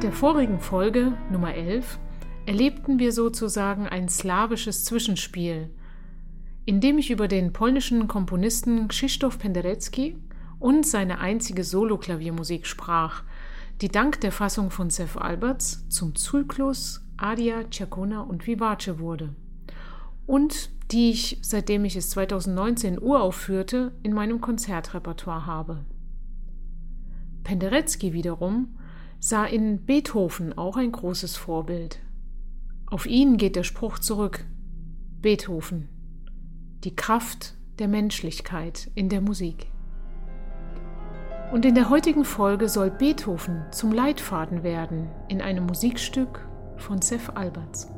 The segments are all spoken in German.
Mit der vorigen Folge, Nummer 11, erlebten wir sozusagen ein slawisches Zwischenspiel, in dem ich über den polnischen Komponisten Krzysztof Penderecki und seine einzige Soloklaviermusik sprach, die dank der Fassung von Seth Alberts zum Zyklus Adia, Ciacona und Vivace wurde und die ich, seitdem ich es 2019 uraufführte, in meinem Konzertrepertoire habe. Penderecki wiederum sah in Beethoven auch ein großes Vorbild. Auf ihn geht der Spruch zurück. Beethoven. Die Kraft der Menschlichkeit in der Musik. Und in der heutigen Folge soll Beethoven zum Leitfaden werden in einem Musikstück von Seth Alberts.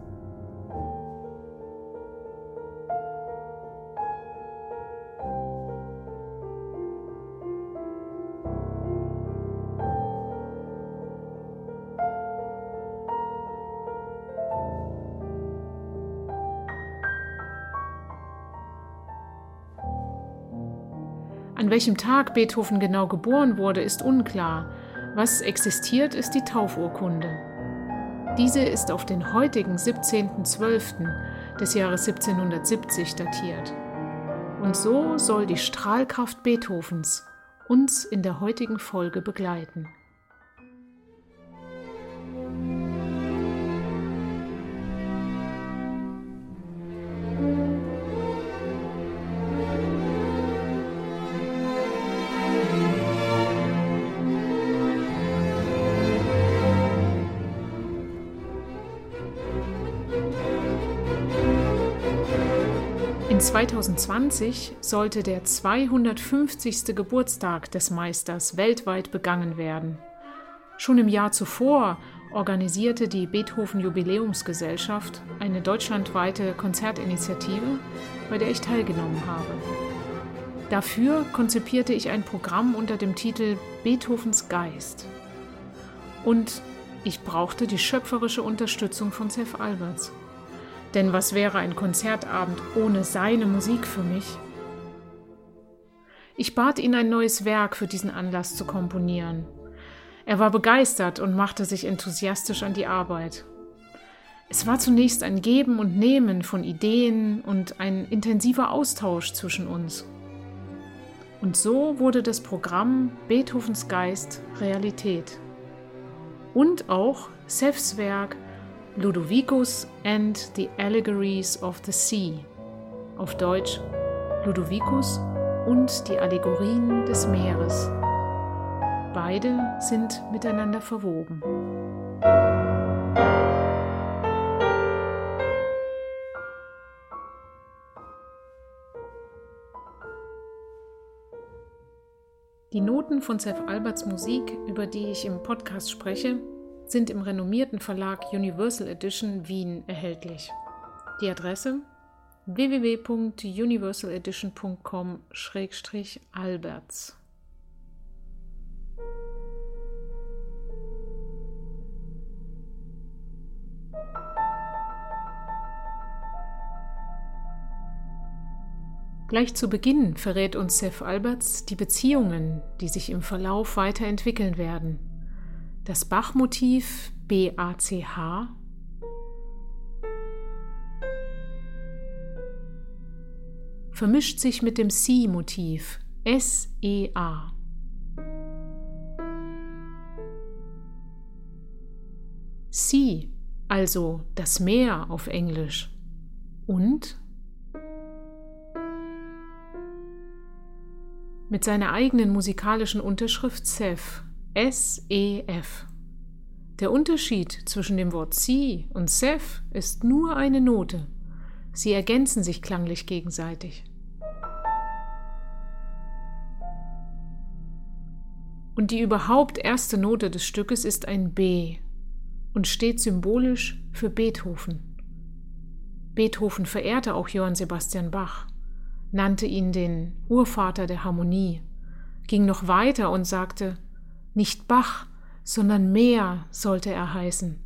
Welchem Tag Beethoven genau geboren wurde, ist unklar. Was existiert, ist die Taufurkunde. Diese ist auf den heutigen 17.12. des Jahres 1770 datiert. Und so soll die Strahlkraft Beethovens uns in der heutigen Folge begleiten. 2020 sollte der 250. Geburtstag des Meisters weltweit begangen werden. Schon im Jahr zuvor organisierte die Beethoven Jubiläumsgesellschaft eine deutschlandweite Konzertinitiative, bei der ich teilgenommen habe. Dafür konzipierte ich ein Programm unter dem Titel Beethovens Geist. Und ich brauchte die schöpferische Unterstützung von Seth Alberts. Denn was wäre ein Konzertabend ohne seine Musik für mich? Ich bat ihn, ein neues Werk für diesen Anlass zu komponieren. Er war begeistert und machte sich enthusiastisch an die Arbeit. Es war zunächst ein Geben und Nehmen von Ideen und ein intensiver Austausch zwischen uns. Und so wurde das Programm Beethovens Geist Realität. Und auch Sefs Werk Ludovicus and the Allegories of the Sea. Auf Deutsch Ludovicus und die Allegorien des Meeres. Beide sind miteinander verwoben. Die Noten von Seth Alberts Musik, über die ich im Podcast spreche, sind im renommierten Verlag Universal Edition Wien erhältlich. Die Adresse www.universaledition.com-alberts. Gleich zu Beginn verrät uns Seth Alberts die Beziehungen, die sich im Verlauf weiterentwickeln werden. Das Bachmotiv BACH vermischt sich mit dem Si-Motiv SEA. Sea, also das Meer auf Englisch. Und mit seiner eigenen musikalischen Unterschrift Seth S-E-F. Der Unterschied zwischen dem Wort Sie und Sef ist nur eine Note. Sie ergänzen sich klanglich gegenseitig. Und die überhaupt erste Note des Stückes ist ein B und steht symbolisch für Beethoven. Beethoven verehrte auch Johann Sebastian Bach, nannte ihn den Urvater der Harmonie, ging noch weiter und sagte, nicht Bach, sondern Meer sollte er heißen,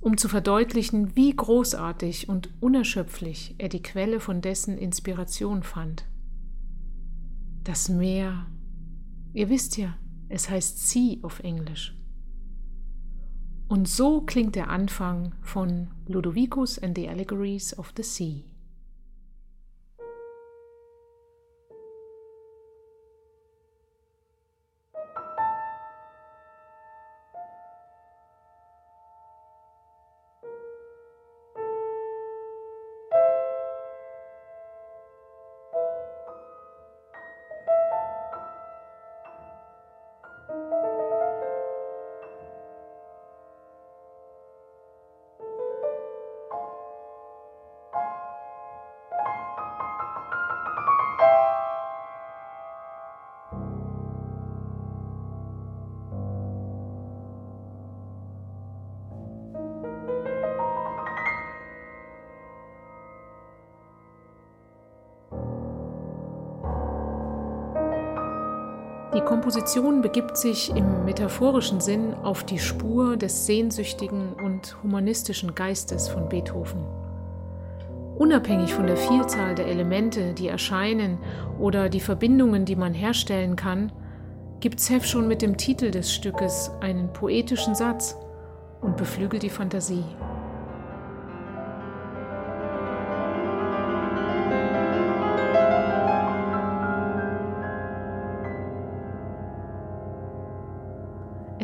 um zu verdeutlichen, wie großartig und unerschöpflich er die Quelle von dessen Inspiration fand. Das Meer, ihr wisst ja, es heißt Sea auf Englisch. Und so klingt der Anfang von Ludovicus and the Allegories of the Sea. Komposition begibt sich im metaphorischen Sinn auf die Spur des sehnsüchtigen und humanistischen Geistes von Beethoven. Unabhängig von der Vielzahl der Elemente, die erscheinen oder die Verbindungen, die man herstellen kann, gibt Zeff schon mit dem Titel des Stückes einen poetischen Satz und beflügelt die Fantasie.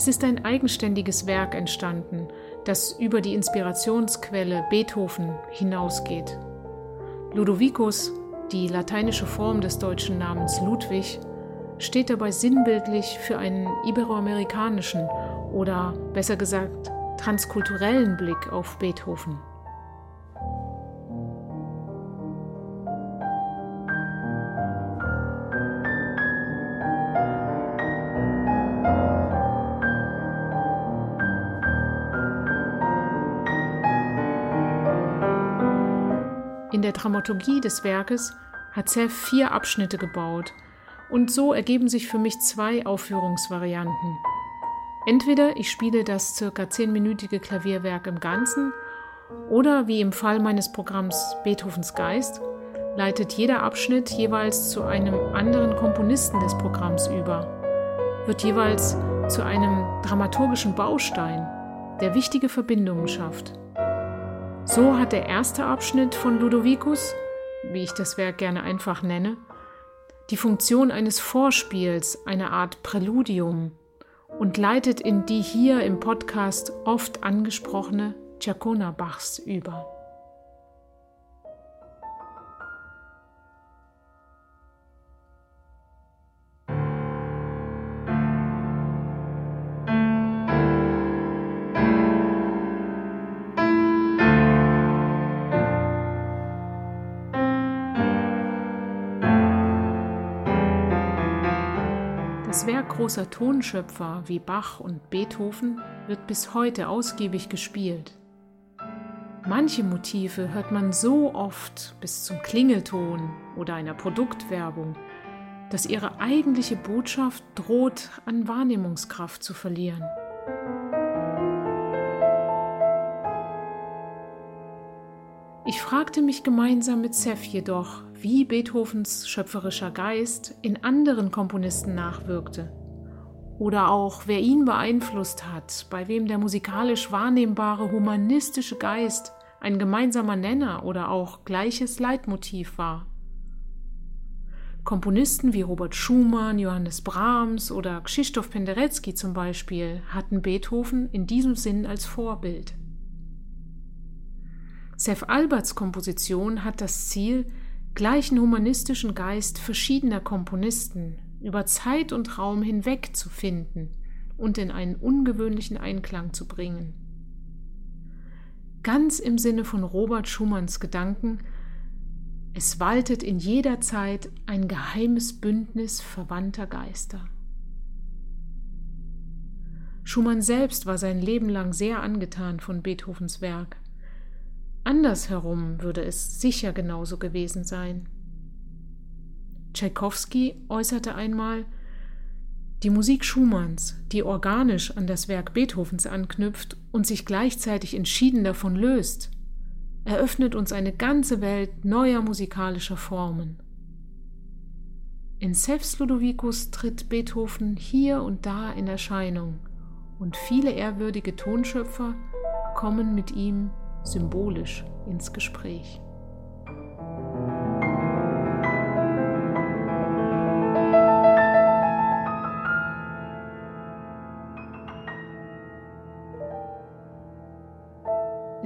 Es ist ein eigenständiges Werk entstanden, das über die Inspirationsquelle Beethoven hinausgeht. Ludovicus, die lateinische Form des deutschen Namens Ludwig, steht dabei sinnbildlich für einen iberoamerikanischen oder besser gesagt transkulturellen Blick auf Beethoven. In der Dramaturgie des Werkes hat Zeff vier Abschnitte gebaut und so ergeben sich für mich zwei Aufführungsvarianten. Entweder ich spiele das circa zehnminütige Klavierwerk im Ganzen oder wie im Fall meines Programms Beethovens Geist leitet jeder Abschnitt jeweils zu einem anderen Komponisten des Programms über, wird jeweils zu einem dramaturgischen Baustein, der wichtige Verbindungen schafft. So hat der erste Abschnitt von Ludovicus, wie ich das Werk gerne einfach nenne, die Funktion eines Vorspiels, eine Art Präludium und leitet in die hier im Podcast oft angesprochene Giacona Bachs über. Großer Tonschöpfer wie Bach und Beethoven wird bis heute ausgiebig gespielt. Manche Motive hört man so oft bis zum Klingelton oder einer Produktwerbung, dass ihre eigentliche Botschaft droht an Wahrnehmungskraft zu verlieren. Ich fragte mich gemeinsam mit Seth jedoch, wie Beethovens schöpferischer Geist in anderen Komponisten nachwirkte. Oder auch, wer ihn beeinflusst hat, bei wem der musikalisch wahrnehmbare humanistische Geist ein gemeinsamer Nenner oder auch gleiches Leitmotiv war. Komponisten wie Robert Schumann, Johannes Brahms oder Krzysztof Penderecki zum Beispiel hatten Beethoven in diesem Sinn als Vorbild. Seth Alberts Komposition hat das Ziel, gleichen humanistischen Geist verschiedener Komponisten über Zeit und Raum hinweg zu finden und in einen ungewöhnlichen Einklang zu bringen. Ganz im Sinne von Robert Schumanns Gedanken, es waltet in jeder Zeit ein geheimes Bündnis verwandter Geister. Schumann selbst war sein Leben lang sehr angetan von Beethovens Werk. Andersherum würde es sicher genauso gewesen sein. Tschaikowski äußerte einmal, die Musik Schumanns, die organisch an das Werk Beethovens anknüpft und sich gleichzeitig entschieden davon löst, eröffnet uns eine ganze Welt neuer musikalischer Formen. In Sefs Ludovicus tritt Beethoven hier und da in Erscheinung und viele ehrwürdige Tonschöpfer kommen mit ihm symbolisch ins Gespräch.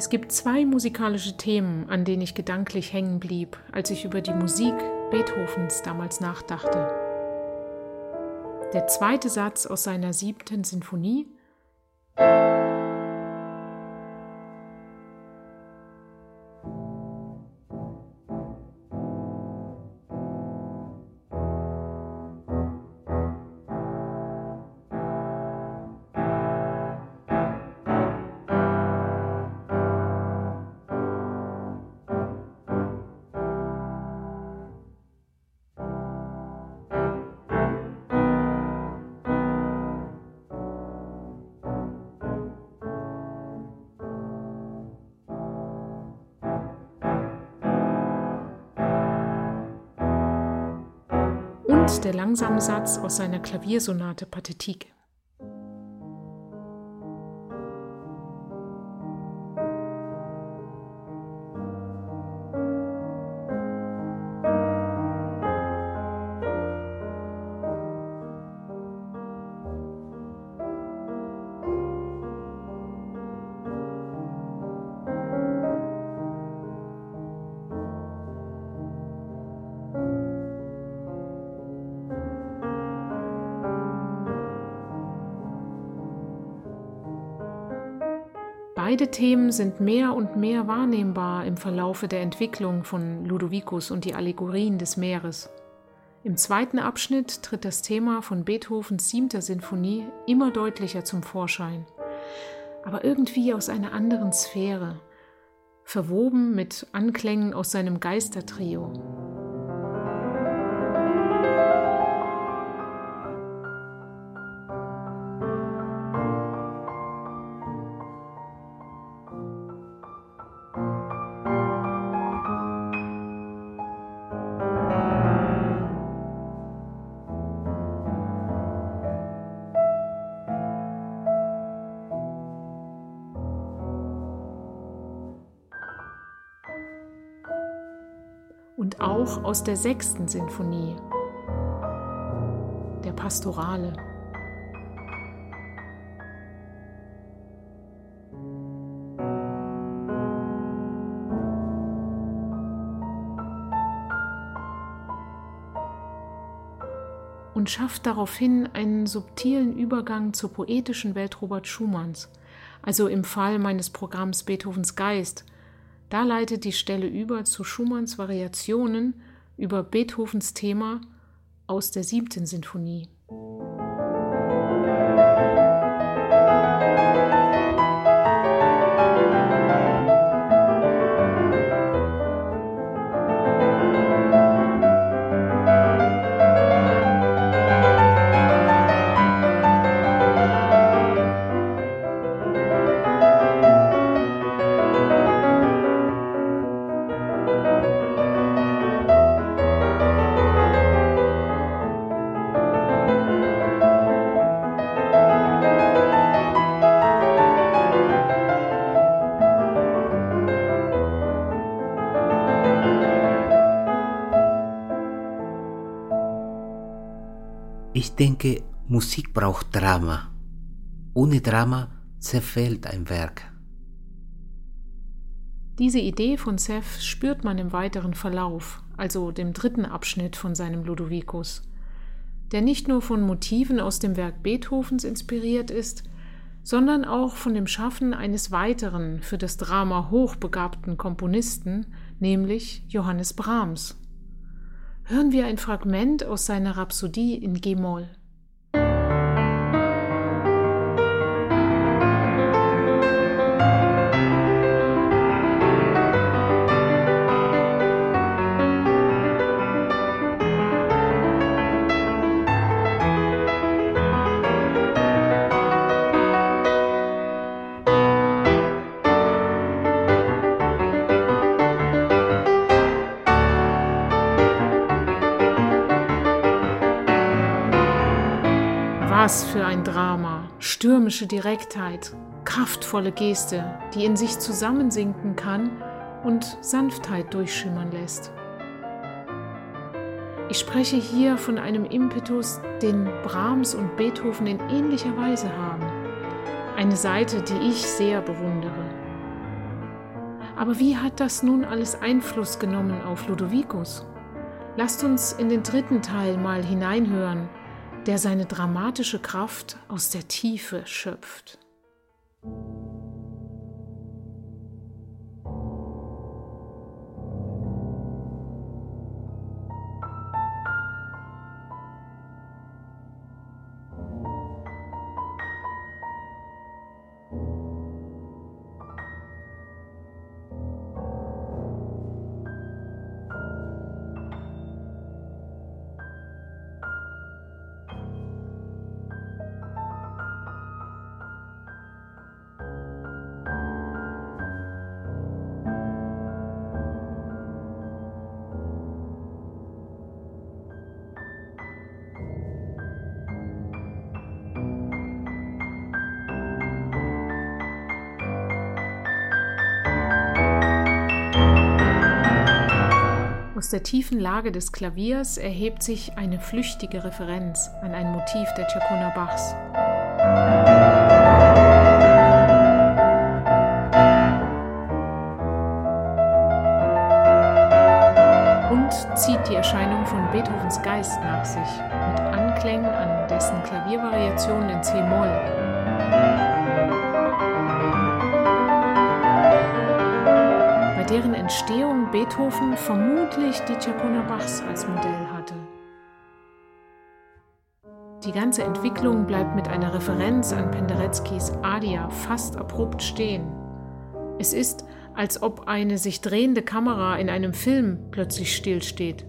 Es gibt zwei musikalische Themen, an denen ich gedanklich hängen blieb, als ich über die Musik Beethovens damals nachdachte. Der zweite Satz aus seiner siebten Sinfonie der langsame Satz aus seiner Klaviersonate Pathetique. Beide Themen sind mehr und mehr wahrnehmbar im Verlaufe der Entwicklung von Ludovicus und die Allegorien des Meeres. Im zweiten Abschnitt tritt das Thema von Beethovens siebter Sinfonie immer deutlicher zum Vorschein, aber irgendwie aus einer anderen Sphäre, verwoben mit Anklängen aus seinem Geistertrio. Auch aus der sechsten Sinfonie, der Pastorale. und schafft daraufhin einen subtilen Übergang zur poetischen Welt Robert Schumanns, also im Fall meines Programms Beethovens Geist, da leitet die Stelle über zu Schumanns Variationen über Beethovens Thema aus der siebten Sinfonie. Ich denke, Musik braucht Drama. Ohne Drama zerfällt ein Werk. Diese Idee von Seth spürt man im weiteren Verlauf, also dem dritten Abschnitt von seinem Ludovicus, der nicht nur von Motiven aus dem Werk Beethovens inspiriert ist, sondern auch von dem Schaffen eines weiteren für das Drama hochbegabten Komponisten, nämlich Johannes Brahms hören wir ein Fragment aus seiner Rhapsodie in G-Moll. Stürmische Direktheit, kraftvolle Geste, die in sich zusammensinken kann und Sanftheit durchschimmern lässt. Ich spreche hier von einem Impetus, den Brahms und Beethoven in ähnlicher Weise haben. Eine Seite, die ich sehr bewundere. Aber wie hat das nun alles Einfluss genommen auf Ludovicus? Lasst uns in den dritten Teil mal hineinhören, der seine dramatische Kraft aus der Tiefe schöpft. Der tiefen Lage des Klaviers erhebt sich eine flüchtige Referenz an ein Motiv der Tschakona Bachs. Und zieht die Erscheinung von Beethovens Geist nach sich, mit Anklängen an dessen Klaviervariationen in C-Moll. Deren Entstehung Beethoven vermutlich die Tschakona Bachs als Modell hatte. Die ganze Entwicklung bleibt mit einer Referenz an Pendereckis Adia fast abrupt stehen. Es ist, als ob eine sich drehende Kamera in einem Film plötzlich stillsteht.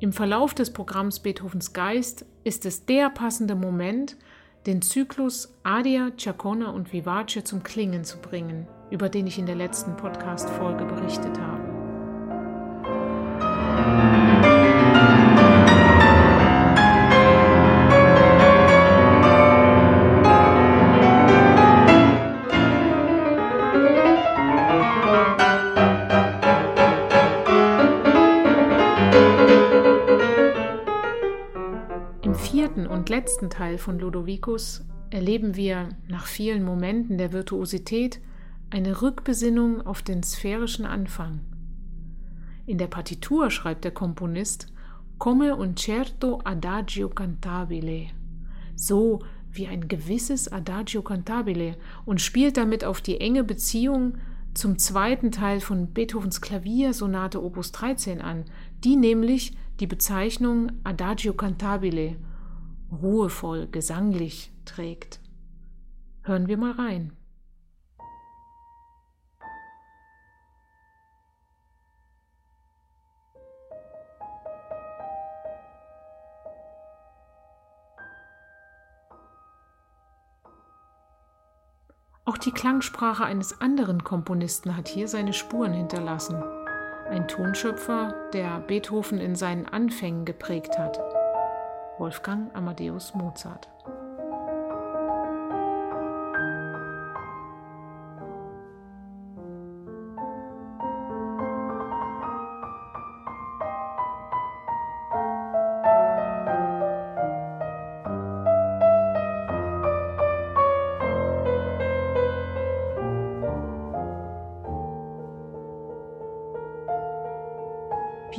Im Verlauf des Programms Beethovens Geist ist es der passende Moment, den Zyklus Adia, Chacona und Vivace zum Klingen zu bringen, über den ich in der letzten Podcast-Folge berichtet habe. Letzten Teil von Ludovicus erleben wir nach vielen Momenten der Virtuosität eine Rückbesinnung auf den sphärischen Anfang. In der Partitur schreibt der Komponist Come un certo adagio cantabile, so wie ein gewisses Adagio cantabile und spielt damit auf die enge Beziehung zum zweiten Teil von Beethovens Klaviersonate Opus 13 an, die nämlich die Bezeichnung Adagio cantabile ruhevoll, gesanglich trägt. Hören wir mal rein. Auch die Klangsprache eines anderen Komponisten hat hier seine Spuren hinterlassen. Ein Tonschöpfer, der Beethoven in seinen Anfängen geprägt hat. Wolfgang Amadeus Mozart.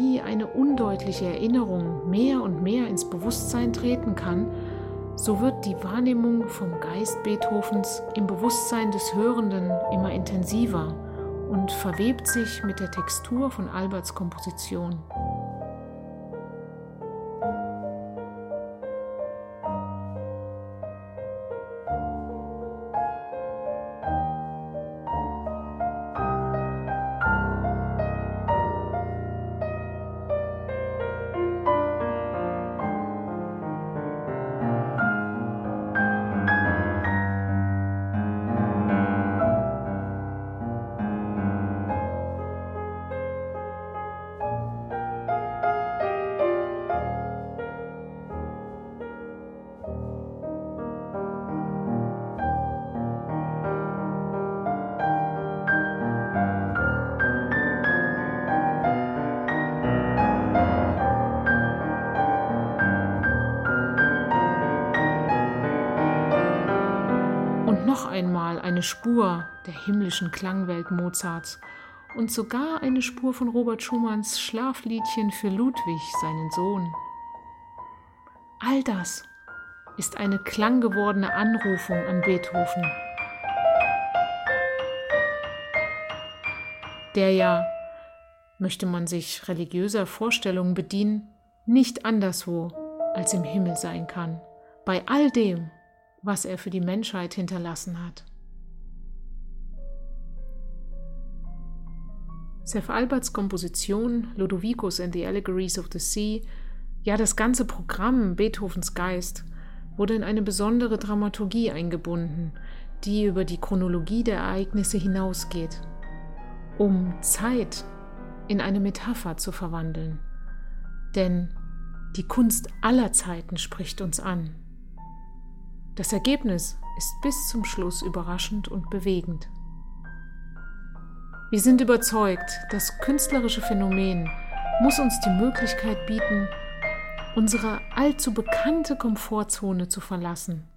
Wie eine undeutliche Erinnerung mehr und mehr ins Bewusstsein treten kann, so wird die Wahrnehmung vom Geist Beethovens im Bewusstsein des Hörenden immer intensiver und verwebt sich mit der Textur von Alberts Komposition. Eine Spur der himmlischen Klangwelt Mozarts und sogar eine Spur von Robert Schumanns Schlafliedchen für Ludwig, seinen Sohn. All das ist eine klanggewordene Anrufung an Beethoven, der ja, möchte man sich religiöser Vorstellungen bedienen, nicht anderswo als im Himmel sein kann, bei all dem, was er für die Menschheit hinterlassen hat. Alberts Komposition Ludovicus and the Allegories of the Sea, ja das ganze Programm Beethovens Geist, wurde in eine besondere Dramaturgie eingebunden, die über die Chronologie der Ereignisse hinausgeht, um Zeit in eine Metapher zu verwandeln. Denn die Kunst aller Zeiten spricht uns an. Das Ergebnis ist bis zum Schluss überraschend und bewegend. Wir sind überzeugt, das künstlerische Phänomen muss uns die Möglichkeit bieten, unsere allzu bekannte Komfortzone zu verlassen,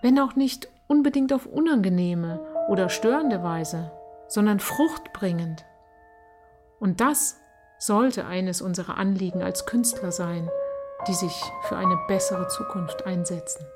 wenn auch nicht unbedingt auf unangenehme oder störende Weise, sondern fruchtbringend. Und das sollte eines unserer Anliegen als Künstler sein, die sich für eine bessere Zukunft einsetzen.